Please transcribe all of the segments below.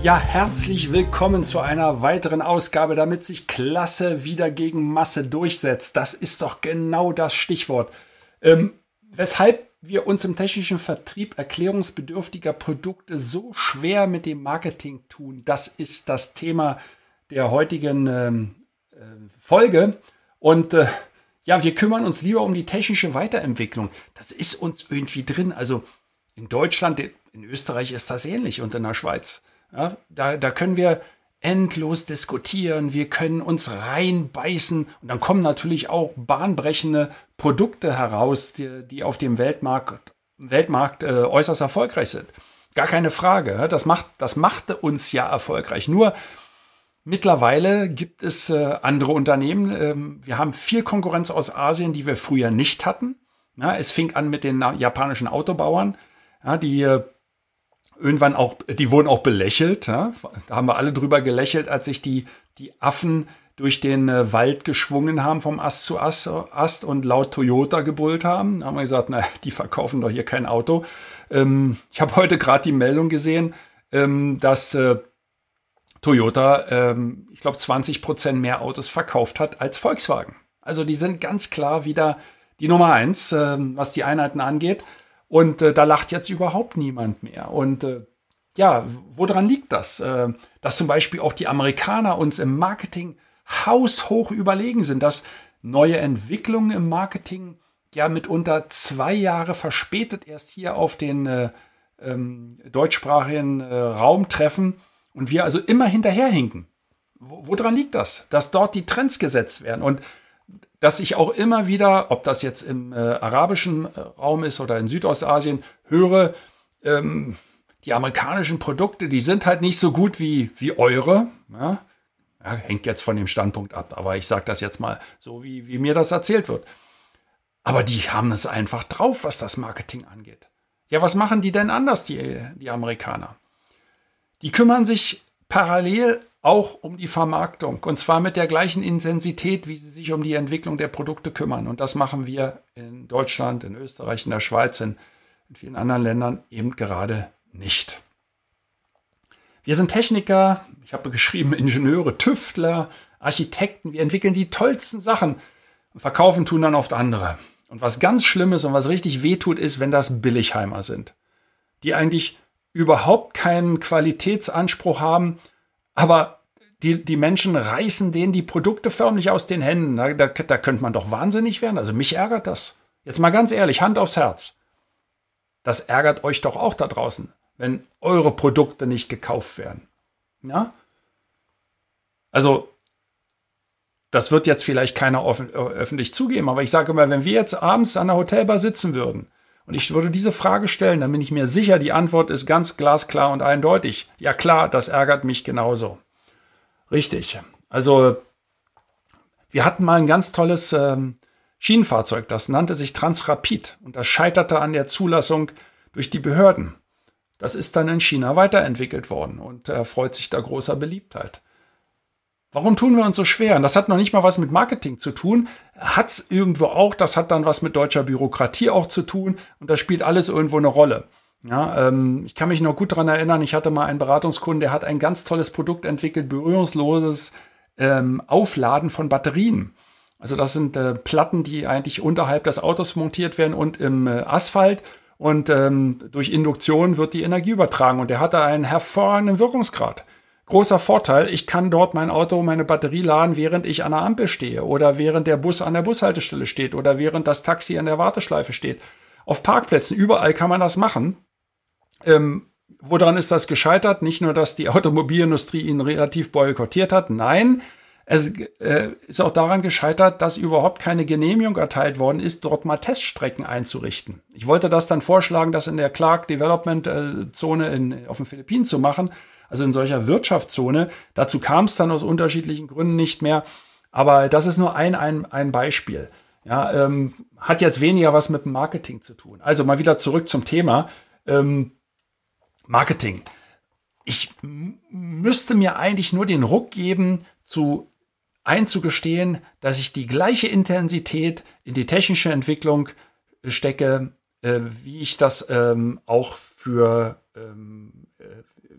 Ja, herzlich willkommen zu einer weiteren Ausgabe, damit sich Klasse wieder gegen Masse durchsetzt. Das ist doch genau das Stichwort. Ähm, weshalb wir uns im technischen Vertrieb erklärungsbedürftiger Produkte so schwer mit dem Marketing tun, das ist das Thema der heutigen ähm, äh, Folge. Und äh, ja, wir kümmern uns lieber um die technische Weiterentwicklung. Das ist uns irgendwie drin. Also in Deutschland, in Österreich ist das ähnlich und in der Schweiz. Ja, da, da können wir endlos diskutieren, wir können uns reinbeißen und dann kommen natürlich auch bahnbrechende Produkte heraus, die, die auf dem Weltmarkt, Weltmarkt äh, äußerst erfolgreich sind. Gar keine Frage. Das, macht, das machte uns ja erfolgreich. Nur mittlerweile gibt es äh, andere Unternehmen. Ähm, wir haben viel Konkurrenz aus Asien, die wir früher nicht hatten. Ja, es fing an mit den japanischen Autobauern, ja, die äh, irgendwann auch, die wurden auch belächelt. Ja? Da haben wir alle drüber gelächelt, als sich die, die Affen durch den äh, Wald geschwungen haben vom Ast zu Ast, Ast und laut Toyota gebrüllt haben. Da haben wir gesagt, na, die verkaufen doch hier kein Auto. Ähm, ich habe heute gerade die Meldung gesehen, ähm, dass äh, Toyota, ähm, ich glaube, 20 Prozent mehr Autos verkauft hat als Volkswagen. Also die sind ganz klar wieder die Nummer eins, äh, was die Einheiten angeht. Und äh, da lacht jetzt überhaupt niemand mehr. Und äh, ja, woran liegt das? Äh, dass zum Beispiel auch die Amerikaner uns im Marketing haushoch überlegen sind, dass neue Entwicklungen im Marketing ja mitunter zwei Jahre verspätet erst hier auf den äh, ähm, deutschsprachigen äh, Raum treffen und wir also immer hinterherhinken. woran liegt das? Dass dort die Trends gesetzt werden und dass ich auch immer wieder, ob das jetzt im äh, arabischen äh, Raum ist oder in Südostasien, höre, ähm, die amerikanischen Produkte, die sind halt nicht so gut wie, wie eure. Ja? Ja, hängt jetzt von dem Standpunkt ab, aber ich sage das jetzt mal so, wie, wie mir das erzählt wird. Aber die haben es einfach drauf, was das Marketing angeht. Ja, was machen die denn anders, die, die Amerikaner? Die kümmern sich parallel auch um die Vermarktung und zwar mit der gleichen Intensität, wie sie sich um die Entwicklung der Produkte kümmern. Und das machen wir in Deutschland, in Österreich, in der Schweiz, in, in vielen anderen Ländern eben gerade nicht. Wir sind Techniker, ich habe geschrieben Ingenieure, Tüftler, Architekten, wir entwickeln die tollsten Sachen und verkaufen tun dann oft andere. Und was ganz schlimm ist und was richtig wehtut, ist, wenn das Billigheimer sind, die eigentlich überhaupt keinen Qualitätsanspruch haben aber die, die Menschen reißen denen die Produkte förmlich aus den Händen. Da, da, da könnte man doch wahnsinnig werden. Also mich ärgert das. Jetzt mal ganz ehrlich, Hand aufs Herz. Das ärgert euch doch auch da draußen, wenn eure Produkte nicht gekauft werden. Ja? Also, das wird jetzt vielleicht keiner öffentlich zugeben, aber ich sage mal, wenn wir jetzt abends an der Hotelbar sitzen würden und ich würde diese Frage stellen, dann bin ich mir sicher, die Antwort ist ganz glasklar und eindeutig. Ja klar, das ärgert mich genauso. Richtig. Also wir hatten mal ein ganz tolles ähm, Schienenfahrzeug, das nannte sich Transrapid und das scheiterte an der Zulassung durch die Behörden. Das ist dann in China weiterentwickelt worden und erfreut sich da großer Beliebtheit. Warum tun wir uns so schwer? Und das hat noch nicht mal was mit Marketing zu tun. Hat's irgendwo auch. Das hat dann was mit deutscher Bürokratie auch zu tun. Und das spielt alles irgendwo eine Rolle. Ja, ähm, ich kann mich noch gut daran erinnern, ich hatte mal einen Beratungskunden, der hat ein ganz tolles Produkt entwickelt, berührungsloses ähm, Aufladen von Batterien. Also das sind äh, Platten, die eigentlich unterhalb des Autos montiert werden und im äh, Asphalt. Und ähm, durch Induktion wird die Energie übertragen. Und der hatte einen hervorragenden Wirkungsgrad. Großer Vorteil, ich kann dort mein Auto, meine Batterie laden, während ich an der Ampel stehe oder während der Bus an der Bushaltestelle steht oder während das Taxi an der Warteschleife steht. Auf Parkplätzen, überall kann man das machen. Ähm, woran ist das gescheitert? Nicht nur, dass die Automobilindustrie ihn relativ boykottiert hat, nein, es äh, ist auch daran gescheitert, dass überhaupt keine Genehmigung erteilt worden ist, dort mal Teststrecken einzurichten. Ich wollte das dann vorschlagen, das in der Clark Development äh, Zone in, auf den Philippinen zu machen. Also in solcher Wirtschaftszone. Dazu kam es dann aus unterschiedlichen Gründen nicht mehr. Aber das ist nur ein, ein, ein Beispiel. Ja, ähm, hat jetzt weniger was mit Marketing zu tun. Also mal wieder zurück zum Thema ähm, Marketing. Ich müsste mir eigentlich nur den Ruck geben, zu einzugestehen, dass ich die gleiche Intensität in die technische Entwicklung stecke, äh, wie ich das ähm, auch für ähm, äh,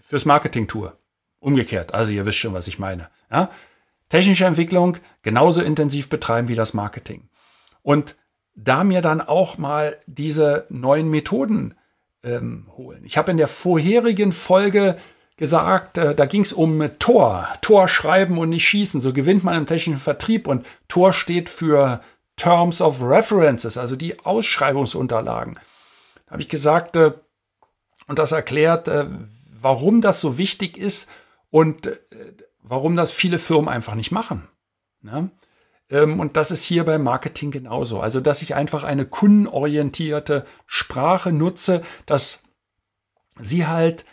fürs Marketing tue. Umgekehrt, also ihr wisst schon, was ich meine. Ja? Technische Entwicklung genauso intensiv betreiben wie das Marketing. Und da mir dann auch mal diese neuen Methoden ähm, holen. Ich habe in der vorherigen Folge gesagt, äh, da ging es um Tor, Tor schreiben und nicht schießen. So gewinnt man im technischen Vertrieb und Tor steht für Terms of References, also die Ausschreibungsunterlagen. Da habe ich gesagt äh, und das erklärt, äh, warum das so wichtig ist und äh, warum das viele Firmen einfach nicht machen. Ja? Ähm, und das ist hier beim Marketing genauso. Also, dass ich einfach eine kundenorientierte Sprache nutze, dass sie halt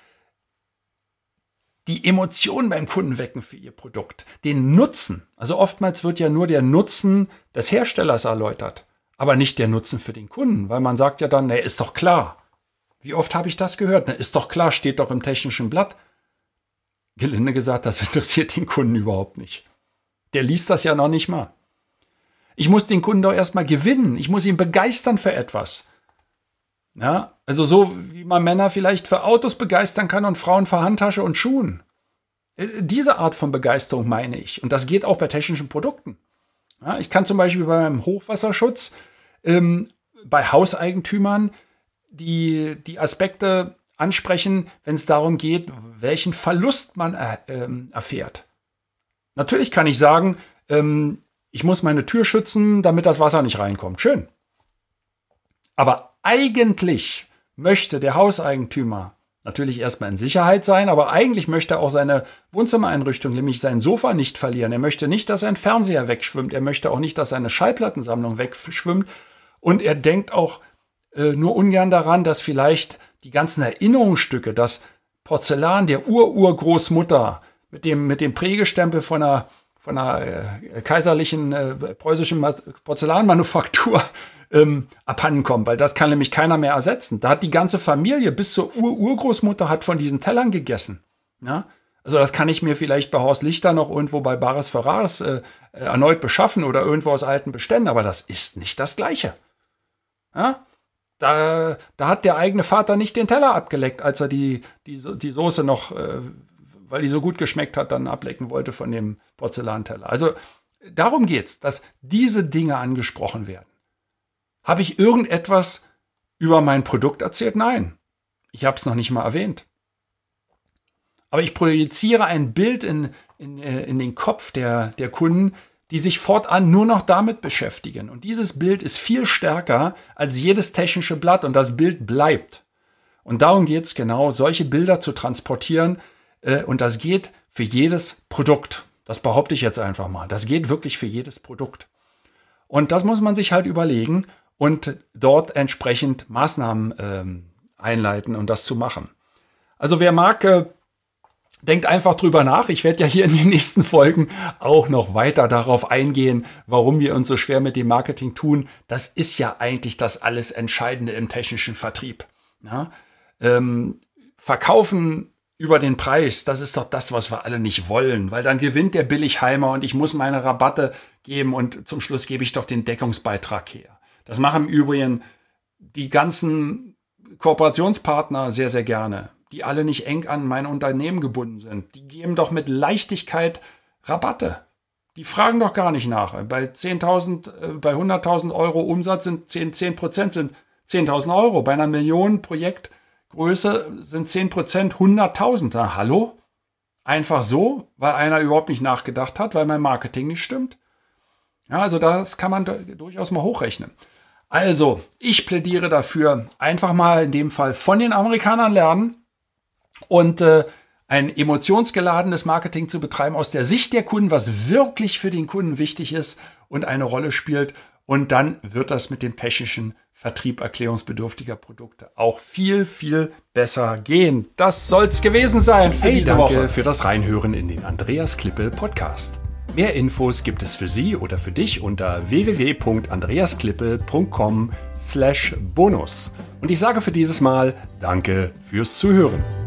die Emotionen beim Kunden wecken für ihr Produkt. Den Nutzen. Also oftmals wird ja nur der Nutzen des Herstellers erläutert, aber nicht der Nutzen für den Kunden, weil man sagt ja dann, na, ist doch klar. Wie oft habe ich das gehört? Na, ist doch klar, steht doch im technischen Blatt. Gelinde gesagt, das interessiert den Kunden überhaupt nicht. Der liest das ja noch nicht mal. Ich muss den Kunden doch erstmal gewinnen. Ich muss ihn begeistern für etwas. Ja, also so wie man Männer vielleicht für Autos begeistern kann und Frauen für Handtasche und Schuhen. Äh, diese Art von Begeisterung meine ich. Und das geht auch bei technischen Produkten. Ja, ich kann zum Beispiel beim Hochwasserschutz ähm, bei Hauseigentümern die, die Aspekte ansprechen, wenn es darum geht, welchen Verlust man er, ähm, erfährt. Natürlich kann ich sagen, ähm, ich muss meine Tür schützen, damit das Wasser nicht reinkommt. Schön. Aber eigentlich möchte der Hauseigentümer natürlich erstmal in Sicherheit sein, aber eigentlich möchte er auch seine Wohnzimmereinrichtung, nämlich sein Sofa nicht verlieren. Er möchte nicht, dass sein Fernseher wegschwimmt. Er möchte auch nicht, dass seine Schallplattensammlung wegschwimmt. Und er denkt auch äh, nur ungern daran, dass vielleicht die ganzen Erinnerungsstücke, das Porzellan der Ururgroßmutter mit dem, mit dem Prägestempel von einer von einer äh, kaiserlichen äh, preußischen Porzellanmanufaktur ähm, abhanden kommen, weil das kann nämlich keiner mehr ersetzen. Da hat die ganze Familie bis zur Ur-Urgroßmutter hat von diesen Tellern gegessen. Ja? Also das kann ich mir vielleicht bei Horst Lichter noch irgendwo bei Baris Ferraris äh, erneut beschaffen oder irgendwo aus alten Beständen, aber das ist nicht das Gleiche. Ja? Da, da hat der eigene Vater nicht den Teller abgeleckt, als er die, die, die Soße noch äh, weil die so gut geschmeckt hat, dann ablecken wollte von dem Porzellanteller. Also darum geht's, dass diese Dinge angesprochen werden. Habe ich irgendetwas über mein Produkt erzählt? Nein. Ich habe es noch nicht mal erwähnt. Aber ich projiziere ein Bild in, in, äh, in den Kopf der, der Kunden, die sich fortan nur noch damit beschäftigen. Und dieses Bild ist viel stärker als jedes technische Blatt und das Bild bleibt. Und darum geht es genau, solche Bilder zu transportieren, äh, und das geht für jedes Produkt. Das behaupte ich jetzt einfach mal. Das geht wirklich für jedes Produkt. Und das muss man sich halt überlegen und dort entsprechend Maßnahmen ähm, einleiten und das zu machen. Also wer mag, denkt einfach drüber nach. Ich werde ja hier in den nächsten Folgen auch noch weiter darauf eingehen, warum wir uns so schwer mit dem Marketing tun. Das ist ja eigentlich das alles Entscheidende im technischen Vertrieb. Ja? Ähm, verkaufen über den Preis, das ist doch das, was wir alle nicht wollen, weil dann gewinnt der Billigheimer und ich muss meine Rabatte geben und zum Schluss gebe ich doch den Deckungsbeitrag her. Das machen im Übrigen die ganzen Kooperationspartner sehr, sehr gerne, die alle nicht eng an mein Unternehmen gebunden sind. Die geben doch mit Leichtigkeit Rabatte. Die fragen doch gar nicht nach. Bei 10.000, äh, bei 100.000 Euro Umsatz sind 10, 10 Prozent sind 10.000 Euro. Bei einer Million Projekt Größe sind 10% 100.000. Hallo? Einfach so, weil einer überhaupt nicht nachgedacht hat, weil mein Marketing nicht stimmt. Ja, also das kann man durchaus mal hochrechnen. Also, ich plädiere dafür, einfach mal in dem Fall von den Amerikanern lernen und äh, ein emotionsgeladenes Marketing zu betreiben aus der Sicht der Kunden, was wirklich für den Kunden wichtig ist und eine Rolle spielt. Und dann wird das mit dem technischen Vertrieb erklärungsbedürftiger Produkte auch viel, viel besser gehen. Das soll's gewesen sein für hey, diese danke Woche. für das Reinhören in den Andreas Klippe Podcast. Mehr Infos gibt es für Sie oder für dich unter www.andreasklippe.com slash bonus. Und ich sage für dieses Mal Danke fürs Zuhören.